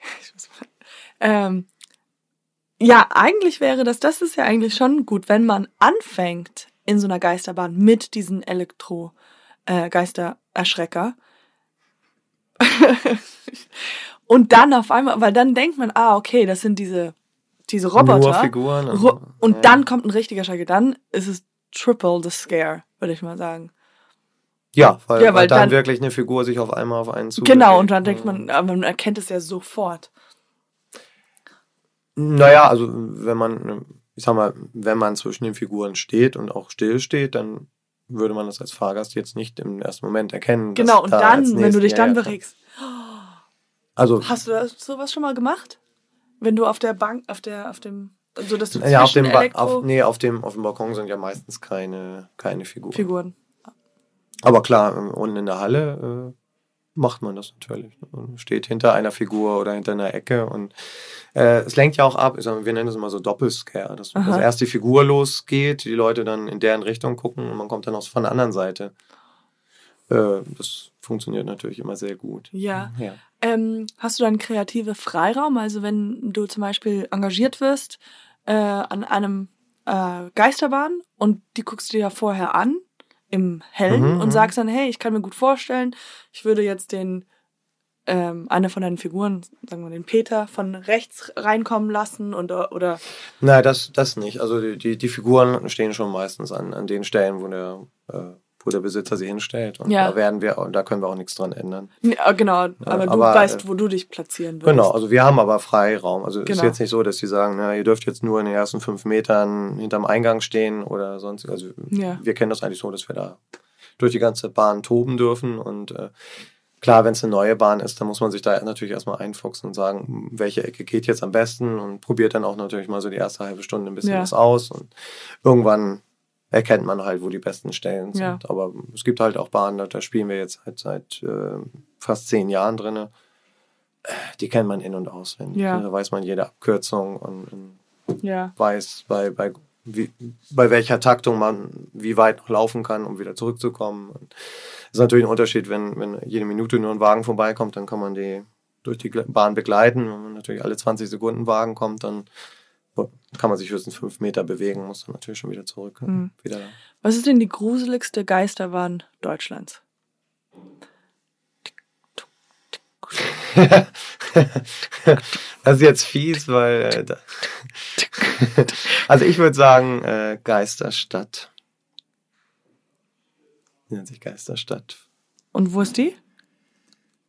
ähm, ja, eigentlich wäre das, das ist ja eigentlich schon gut, wenn man anfängt in so einer Geisterbahn mit diesen Elektro-Geistererschrecker. Äh, und dann auf einmal, weil dann denkt man, ah, okay, das sind diese, diese Roboter. Nur. Und, und ja. dann kommt ein richtiger Schreck. Dann ist es triple the scare, würde ich mal sagen. Ja, weil, ja, weil, weil dann, dann, wirklich eine Figur sich auf einmal auf einen zu. Genau, und dann denkt man, aber man erkennt es ja sofort. Naja, also wenn man, ich sag mal, wenn man zwischen den Figuren steht und auch still steht, dann würde man das als Fahrgast jetzt nicht im ersten Moment erkennen. Genau, und da dann, wenn du dich dann bewegst. Also, Hast du sowas schon mal gemacht? Wenn du auf der Bank, auf der, auf dem, so dass du ja, auf dem, ba auf, nee, auf dem, auf dem Balkon sind ja meistens keine, keine Figuren. Figuren. Aber klar, unten in der Halle äh, macht man das natürlich. Man steht hinter einer Figur oder hinter einer Ecke und äh, es lenkt ja auch ab. Wir nennen das immer so Doppelscare, dass, dass erst die Figur losgeht, die Leute dann in deren Richtung gucken und man kommt dann auch von der anderen Seite. Äh, das funktioniert natürlich immer sehr gut. Ja. ja. Ähm, hast du dann kreative Freiraum? Also wenn du zum Beispiel engagiert wirst äh, an einem äh, Geisterbahn und die guckst du dir ja vorher an im Hellen mhm, und mhm. sagst dann, hey, ich kann mir gut vorstellen, ich würde jetzt den ähm, eine von deinen Figuren, sagen wir den Peter, von rechts reinkommen lassen und oder. Nein, das, das nicht. Also die, die, die Figuren stehen schon meistens an, an den Stellen, wo der äh, wo der Besitzer sie hinstellt. Und ja. da werden wir, da können wir auch nichts dran ändern. Ja, genau, aber du aber, weißt, wo du dich platzieren willst. Genau, also wir haben aber Freiraum. Also genau. ist jetzt nicht so, dass sie sagen, na, ihr dürft jetzt nur in den ersten fünf Metern hinterm Eingang stehen oder sonst. Also ja. wir kennen das eigentlich so, dass wir da durch die ganze Bahn toben dürfen und äh, Klar, wenn es eine neue Bahn ist, dann muss man sich da natürlich erstmal einfuchsen und sagen, welche Ecke geht jetzt am besten und probiert dann auch natürlich mal so die erste halbe Stunde ein bisschen was aus und irgendwann erkennt man halt, wo die besten Stellen sind. Ja. Aber es gibt halt auch Bahnen, da spielen wir jetzt halt seit äh, fast zehn Jahren drin. Die kennt man in- und auswendig. Ja. Da weiß man jede Abkürzung und, und ja. weiß, bei, bei, wie, bei welcher Taktung man wie weit noch laufen kann, um wieder zurückzukommen. Das ist natürlich ein Unterschied, wenn, wenn jede Minute nur ein Wagen vorbeikommt, dann kann man die durch die Bahn begleiten. Wenn man natürlich alle 20 Sekunden Wagen kommt, dann kann man sich höchstens fünf Meter bewegen, muss dann natürlich schon wieder zurück. Mhm. Wieder. Was ist denn die gruseligste Geisterbahn Deutschlands? das ist jetzt fies, weil. Äh, also ich würde sagen, äh, Geisterstadt. Die nennt sich Geisterstadt. Und wo ist die?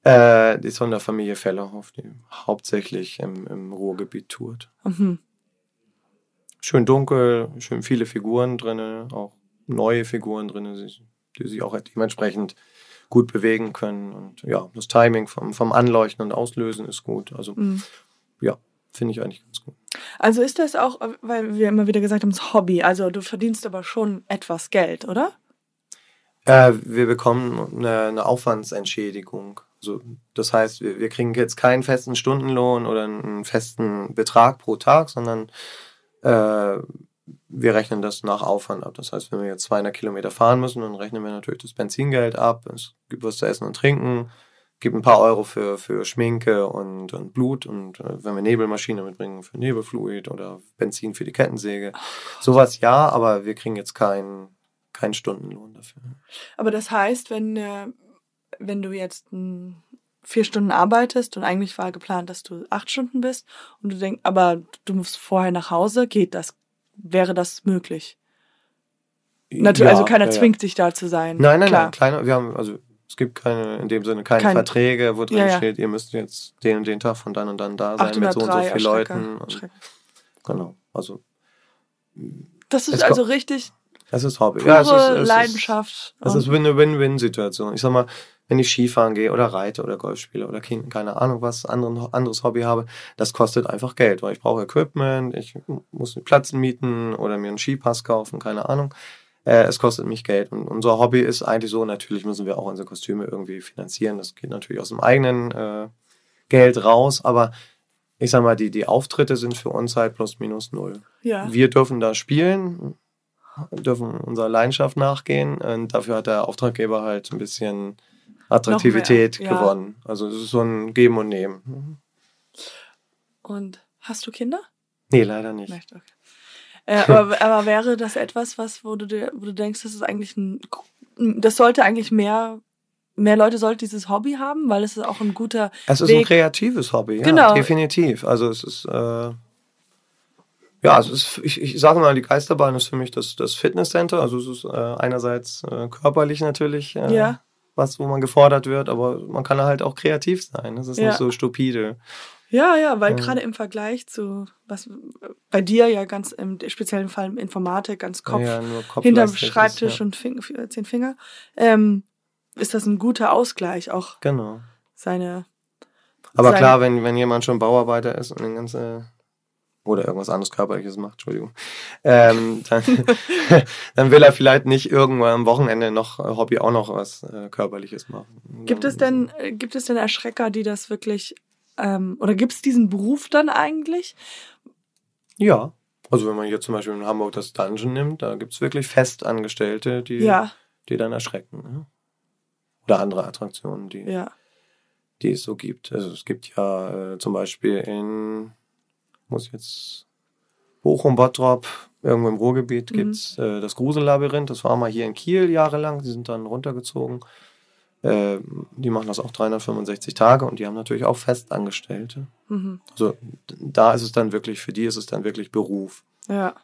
Äh, die ist von der Familie Fellerhoff, die hauptsächlich im, im Ruhrgebiet tourt. Mhm schön dunkel, schön viele Figuren drin, auch neue Figuren drin, die sich auch dementsprechend gut bewegen können. Und ja, das Timing vom, vom Anleuchten und Auslösen ist gut. Also mhm. ja, finde ich eigentlich ganz gut. Also ist das auch, weil wir immer wieder gesagt haben, das Hobby. Also du verdienst aber schon etwas Geld, oder? Äh, wir bekommen eine, eine Aufwandsentschädigung. Also, das heißt, wir, wir kriegen jetzt keinen festen Stundenlohn oder einen festen Betrag pro Tag, sondern äh, wir rechnen das nach Aufwand ab. Das heißt, wenn wir jetzt 200 Kilometer fahren müssen, dann rechnen wir natürlich das Benzingeld ab. Es gibt was zu essen und trinken, gibt ein paar Euro für, für Schminke und, und Blut und äh, wenn wir Nebelmaschine mitbringen, für Nebelfluid oder Benzin für die Kettensäge. Oh Sowas ja, aber wir kriegen jetzt keinen keinen Stundenlohn dafür. Aber das heißt, wenn, äh, wenn du jetzt ein vier Stunden arbeitest und eigentlich war geplant, dass du acht Stunden bist und du denkst, aber du musst vorher nach Hause, geht das wäre das möglich? Natürlich, ja, also keiner ja, zwingt sich da zu sein. Nein, nein, Klar. nein. Kleine, wir haben, also es gibt keine, in dem Sinne keine Kein, Verträge, wo drin ja, steht, ihr müsst jetzt den und den Tag von dann und dann da sein mit so und so vielen Leuten. Und, genau, also. Das ist also richtig. Es ist Hobby. ja, es ist, es Leidenschaft. Ist, es ist eine Win-Win-Situation. Ich sag mal, wenn ich Skifahren gehe oder reite oder Golf spiele oder keine Ahnung was, anderen, anderes Hobby habe, das kostet einfach Geld, weil ich brauche Equipment, ich muss einen Platz mieten oder mir einen Skipass kaufen, keine Ahnung. Äh, es kostet mich Geld. Und unser Hobby ist eigentlich so, natürlich müssen wir auch unsere Kostüme irgendwie finanzieren. Das geht natürlich aus dem eigenen äh, Geld raus, aber ich sag mal, die, die Auftritte sind für uns halt plus minus null. Ja. Wir dürfen da spielen, dürfen unserer Leidenschaft nachgehen und dafür hat der Auftraggeber halt ein bisschen Attraktivität ja. gewonnen. Also es ist so ein Geben und Nehmen. Und hast du Kinder? Nee, leider nicht. nicht okay. Äh, aber, aber, wäre das etwas, was, wo du, wo du denkst, das ist eigentlich ein, das sollte eigentlich mehr, mehr Leute sollten dieses Hobby haben, weil es ist auch ein guter. Es ist Weg. ein kreatives Hobby, ja, genau. definitiv. Also es ist, äh, ja, also es ist, ich, ich sage mal, die Geisterbahn ist für mich das, das Fitnesscenter. Also es ist äh, einerseits äh, körperlich natürlich. Äh, ja was, wo man gefordert wird, aber man kann halt auch kreativ sein. Das ist ja. nicht so stupide. Ja, ja, weil ja. gerade im Vergleich zu, was bei dir ja ganz im speziellen Fall Informatik, ganz Kopf, ja, hinterm Schreibtisch ist, und Fing, zehn Finger, ähm, ist das ein guter Ausgleich auch. Genau. Seine. Aber seine klar, wenn, wenn jemand schon Bauarbeiter ist und den ganzen oder irgendwas anderes Körperliches macht, Entschuldigung, ähm, dann, dann will er vielleicht nicht irgendwann am Wochenende noch Hobby auch noch was äh, Körperliches machen. Gibt es denn, äh, gibt es denn Erschrecker, die das wirklich ähm, oder gibt es diesen Beruf dann eigentlich? Ja. Also wenn man jetzt zum Beispiel in Hamburg das Dungeon nimmt, da gibt es wirklich Festangestellte, die, ja. die dann erschrecken. Ne? Oder andere Attraktionen, die, ja. die es so gibt. Also es gibt ja äh, zum Beispiel in, muss jetzt Bochum, Bottrop, irgendwo im Ruhrgebiet mhm. gibt es äh, das Grusellabyrinth. Das war mal hier in Kiel jahrelang. Die sind dann runtergezogen. Äh, die machen das auch 365 Tage und die haben natürlich auch Festangestellte. Mhm. Also da ist es dann wirklich, für die ist es dann wirklich Beruf. Ja.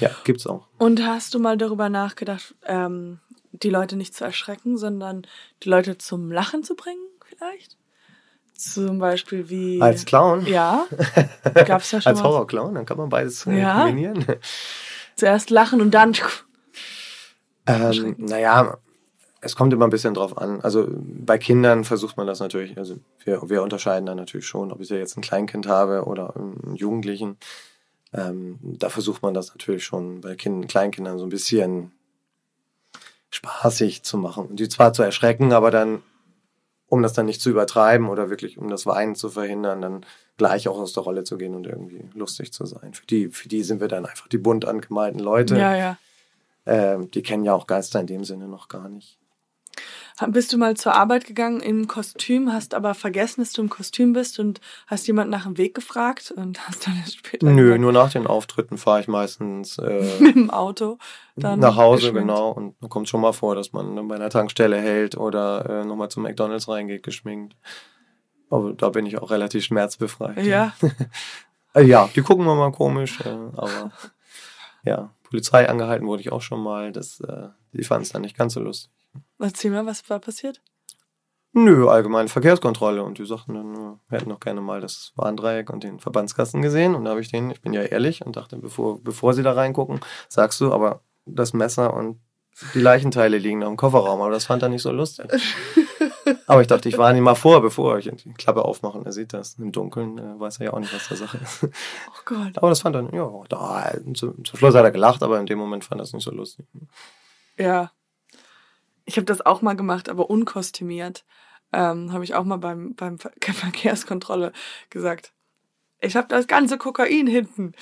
Ja, gibt's auch. Und hast du mal darüber nachgedacht, ähm, die Leute nicht zu erschrecken, sondern die Leute zum Lachen zu bringen, vielleicht? Zum Beispiel wie. Als Clown? Ja. Gab's ja schon. Als Horrorclown, dann kann man beides ja. kombinieren. Zuerst lachen und dann. Ähm, naja, es kommt immer ein bisschen drauf an. Also bei Kindern versucht man das natürlich, also wir, wir unterscheiden da natürlich schon, ob ich ja jetzt ein Kleinkind habe oder einen Jugendlichen. Ähm, da versucht man das natürlich schon bei kind, Kleinkindern so ein bisschen spaßig zu machen. Und die zwar zu erschrecken, aber dann, um das dann nicht zu übertreiben oder wirklich um das Weinen zu verhindern, dann gleich auch aus der Rolle zu gehen und irgendwie lustig zu sein. Für die, für die sind wir dann einfach die bunt angemalten Leute. Ja, ja. Ähm, die kennen ja auch Geister in dem Sinne noch gar nicht. Bist du mal zur Arbeit gegangen im Kostüm, hast aber vergessen, dass du im Kostüm bist und hast jemand nach dem Weg gefragt und hast dann erst später. Nö, gesagt, nur nach den Auftritten fahre ich meistens äh, mit dem Auto dann nach Hause, geschminkt. genau. Und da kommt schon mal vor, dass man bei einer Tankstelle hält oder äh, nochmal zum McDonalds reingeht, geschminkt. Aber da bin ich auch relativ schmerzbefreit. Ja. Äh, ja, die gucken wir mal komisch, äh, aber ja, Polizei angehalten wurde ich auch schon mal. Das, äh, die fanden es dann nicht ganz so lustig. Erzähl mal, was war passiert? Nö, allgemeine Verkehrskontrolle. Und die sagten dann, wir hätten noch gerne mal das Warndreieck und den Verbandskasten gesehen. Und da habe ich den, ich bin ja ehrlich und dachte, bevor, bevor sie da reingucken, sagst du, aber das Messer und die Leichenteile liegen noch im Kofferraum. Aber das fand er nicht so lustig. aber ich dachte, ich warne ihn mal vor, bevor ich die Klappe aufmache und er sieht das. Im Dunkeln äh, weiß er ja auch nicht, was der Sache ist. Oh Gott. Aber das fand er, ja, da, zum, zum Schluss hat er gelacht, aber in dem Moment fand er es nicht so lustig. Ja, ich habe das auch mal gemacht, aber unkostümiert. Ähm, habe ich auch mal beim, beim Verkehrskontrolle gesagt. Ich habe das ganze Kokain hinten.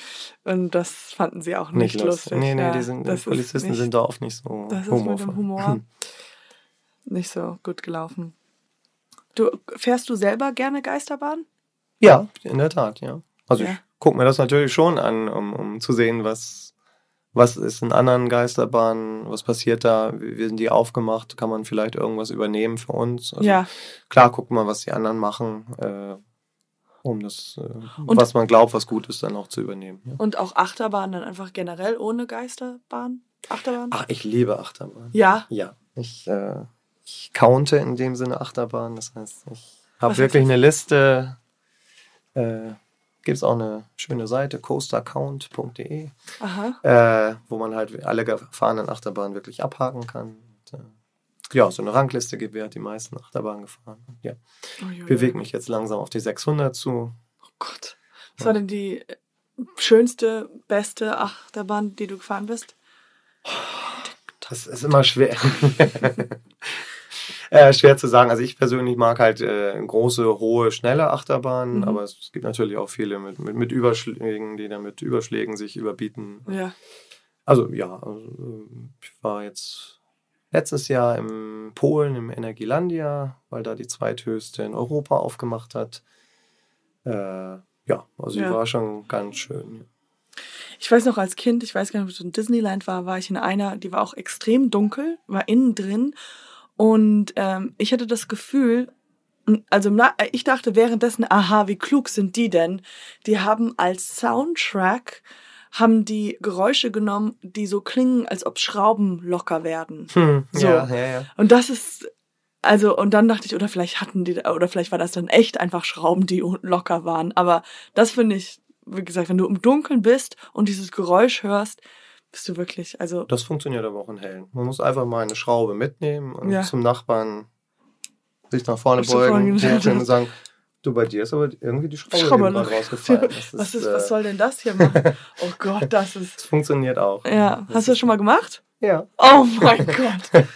Und das fanden sie auch nicht, nicht lustig. Nee, nee, ja, die, sind, die Polizisten nicht, sind da oft nicht so Das ist mit dem Humor nicht so gut gelaufen. Du, fährst du selber gerne Geisterbahn? Ja, in der Tat, ja. Also ja. ich gucke mir das natürlich schon an, um, um zu sehen, was, was ist in anderen Geisterbahnen, was passiert da, wie sind die aufgemacht, kann man vielleicht irgendwas übernehmen für uns. Also ja. Klar, guck mal, was die anderen machen. Äh, um das, äh, was man glaubt, was gut ist, dann auch zu übernehmen. Ja. Und auch Achterbahn dann einfach generell ohne Geisterbahn? Achterbahn? Ach, ich liebe Achterbahn. Ja? Ja. Ich, äh, ich counte in dem Sinne Achterbahn. Das heißt, ich habe wirklich eine Liste. Äh, Gibt es auch eine schöne Seite, coastercount.de, äh, wo man halt alle gefahrenen Achterbahnen wirklich abhaken kann. Und, äh, ja, so eine Rangliste gibt, wer hat die meisten Achterbahnen gefahren. Ja. Oh, ich bewege mich jetzt langsam auf die 600 zu. Oh Gott. Was war denn die äh, schönste, beste Achterbahn, die du gefahren bist? Das ist immer schwer. äh, schwer zu sagen. Also ich persönlich mag halt äh, große, hohe, schnelle Achterbahnen, mhm. aber es gibt natürlich auch viele mit, mit, mit Überschlägen, die dann mit Überschlägen sich überbieten. Ja. Also ja, also, ich war jetzt letztes Jahr in Polen im Energielandia, weil da die zweithöchste in Europa aufgemacht hat. Äh, ja, also ja. die war schon ganz schön. Ich weiß noch als Kind, ich weiß gar nicht, ob es in Disneyland war, war ich in einer, die war auch extrem dunkel, war innen drin. Und ähm, ich hatte das Gefühl, also ich dachte währenddessen, aha, wie klug sind die denn? Die haben als Soundtrack haben die Geräusche genommen, die so klingen, als ob Schrauben locker werden. Hm, so. Ja, ja, ja. Und das ist also und dann dachte ich, oder vielleicht hatten die oder vielleicht war das dann echt einfach Schrauben, die locker waren. Aber das finde ich wie gesagt, wenn du im Dunkeln bist und dieses Geräusch hörst, bist du wirklich, also. Das funktioniert aber auch in Hellen. Man muss einfach mal eine Schraube mitnehmen und ja. zum Nachbarn sich nach vorne beugen und sagen, du, bei dir ist aber irgendwie die Schraube, Schraube noch rausgefallen. Ist, was, ist, äh, was soll denn das hier machen? Oh Gott, das ist. Das funktioniert auch. Ja. Hast du das schon mal gemacht? Ja. Oh mein Gott.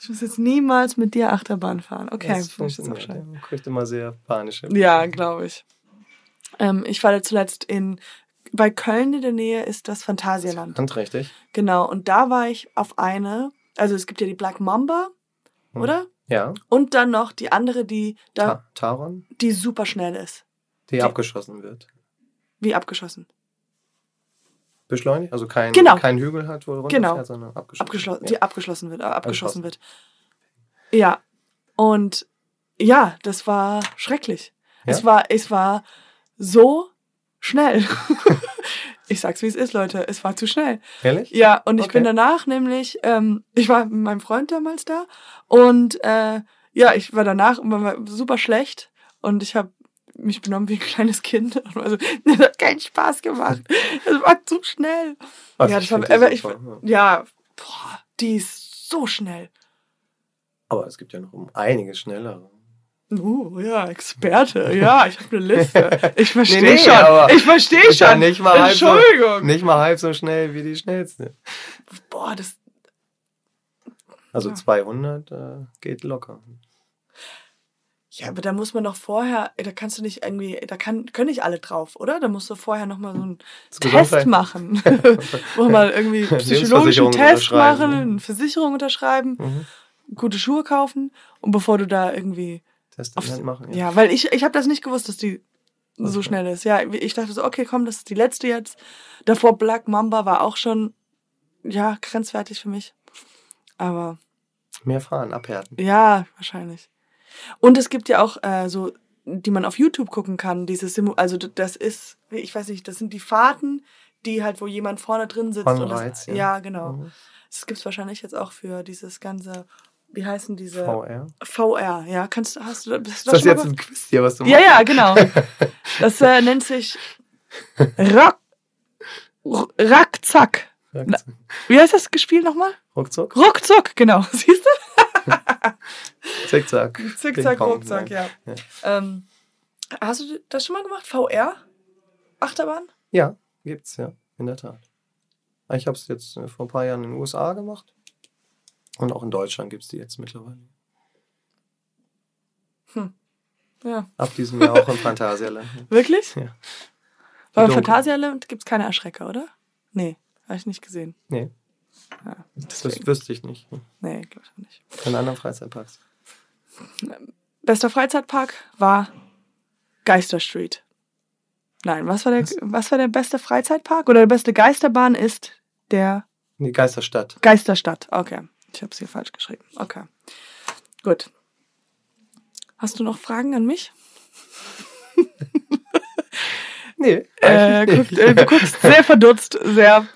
Ich muss jetzt niemals mit dir Achterbahn fahren. Okay, das funktioniert. Man kriegt immer sehr panische. Ja, glaube ich. Ähm, ich war zuletzt in, bei Köln in der Nähe ist das Phantasialand. Ganz richtig. Genau, und da war ich auf eine, also es gibt ja die Black Mamba, hm. oder? Ja. Und dann noch die andere, die da. Ta Taron? Die super schnell ist. Die, die abgeschossen wird. Wie abgeschossen? Beschleunigt? Also kein, genau. kein Hügel hat, wo genau. fährt, sondern abgeschossen. Abgeschl ja. Die abgeschlossen wird, äh, abgeschossen wird. Ja. Und ja, das war schrecklich. Ja? Es war, es war so schnell. ich sag's wie es ist, Leute. Es war zu schnell. Ehrlich? Ja, und ich okay. bin danach nämlich, ähm, ich war mit meinem Freund damals da und äh, ja, ich war danach war super schlecht und ich habe mich benommen wie ein kleines Kind. Also, das hat keinen Spaß gemacht. Es war zu schnell. Also, ja, das war, ich, ja, boah, die ist so schnell. Aber es gibt ja noch um einiges schneller. Uh, ja, Experte. Ja, ich habe eine Liste. Ich verstehe nee, nee, schon. Ich verstehe schon. Nicht mal Entschuldigung. So, nicht mal halb so schnell wie die schnellste. Boah, das. Also 200 äh, geht locker. Ja, aber da muss man doch vorher, da kannst du nicht irgendwie, da kann, können nicht alle drauf, oder? Da musst du vorher nochmal so einen Test machen. Wo mal irgendwie psychologischen Test machen, eine Versicherung unterschreiben, mhm. gute Schuhe kaufen und bevor du da irgendwie Testament machen. Ja. ja, weil ich, ich habe das nicht gewusst, dass die so okay. schnell ist. Ja, ich dachte so, okay, komm, das ist die letzte jetzt. Davor Black Mamba war auch schon, ja, grenzwertig für mich. Aber. Mehr fahren, abhärten. Ja, wahrscheinlich. Und es gibt ja auch äh, so, die man auf YouTube gucken kann, dieses Simu also das ist, ich weiß nicht, das sind die Fahrten, die halt, wo jemand vorne drin sitzt. Von Reiz, das, ja. ja. genau. Mhm. Das gibt es wahrscheinlich jetzt auch für dieses ganze wie heißen diese? VR. VR, ja. Kannst du, hast du, hast du das, das jetzt ein Quiz hier, was du machst? Ja, ja, genau. Das äh, nennt sich Rock, Rackzack. Wie heißt das Spiel nochmal? Ruckzuck. Ruckzuck, genau. Siehst du? Zickzack. Zickzack, Ruckzack, ja. ja. Ähm, hast du das schon mal gemacht? VR? Achterbahn? Ja, gibt's, ja, in der Tat. Ich habe es jetzt äh, vor ein paar Jahren in den USA gemacht. Und auch in Deutschland gibt es die jetzt mittlerweile. Hm. Ja. Ab diesem Jahr auch im Phantasialand. Wirklich? Ja. Aber im Phantasialand gibt es keine Erschrecker, oder? Nee, habe ich nicht gesehen. Nee. Ja, das wüsste ich nicht. Nee, glaube ich auch nicht. In anderen Freizeitparks. Bester Freizeitpark war Geister Street. Nein, was war der, was? was war der beste Freizeitpark? Oder der beste Geisterbahn ist der. Die Geisterstadt. Geisterstadt, okay. Ich habe es hier falsch geschrieben. Okay. Gut. Hast du noch Fragen an mich? Nee. Äh, guckt, äh, du guckst sehr verdutzt, sehr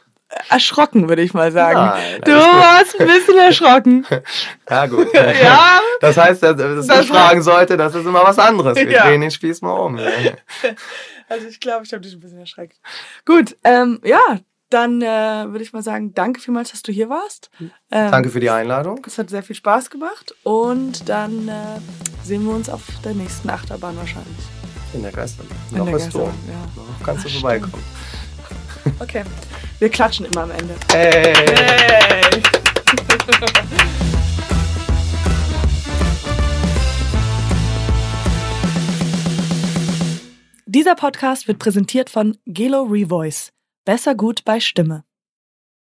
erschrocken, würde ich mal sagen. Nein, du warst ein bisschen erschrocken. ja, gut. ja. Das heißt, dass, dass das ich fragen sollte, das ist immer was anderes. Wir ja. drehen den Spieß mal um. also ich glaube, ich habe dich ein bisschen erschreckt. Gut, ähm, ja, dann äh, würde ich mal sagen, danke vielmals, dass du hier warst. Ähm, danke für die Einladung. Es hat sehr viel Spaß gemacht und dann äh, sehen wir uns auf der nächsten Achterbahn wahrscheinlich. In der Geisterbahn. Noch der ist du. Ja. Noch kannst Ach, du vorbeikommen. Okay. Wir klatschen immer am Ende. Hey! hey. Dieser Podcast wird präsentiert von Gelo Revoice. Besser gut bei Stimme.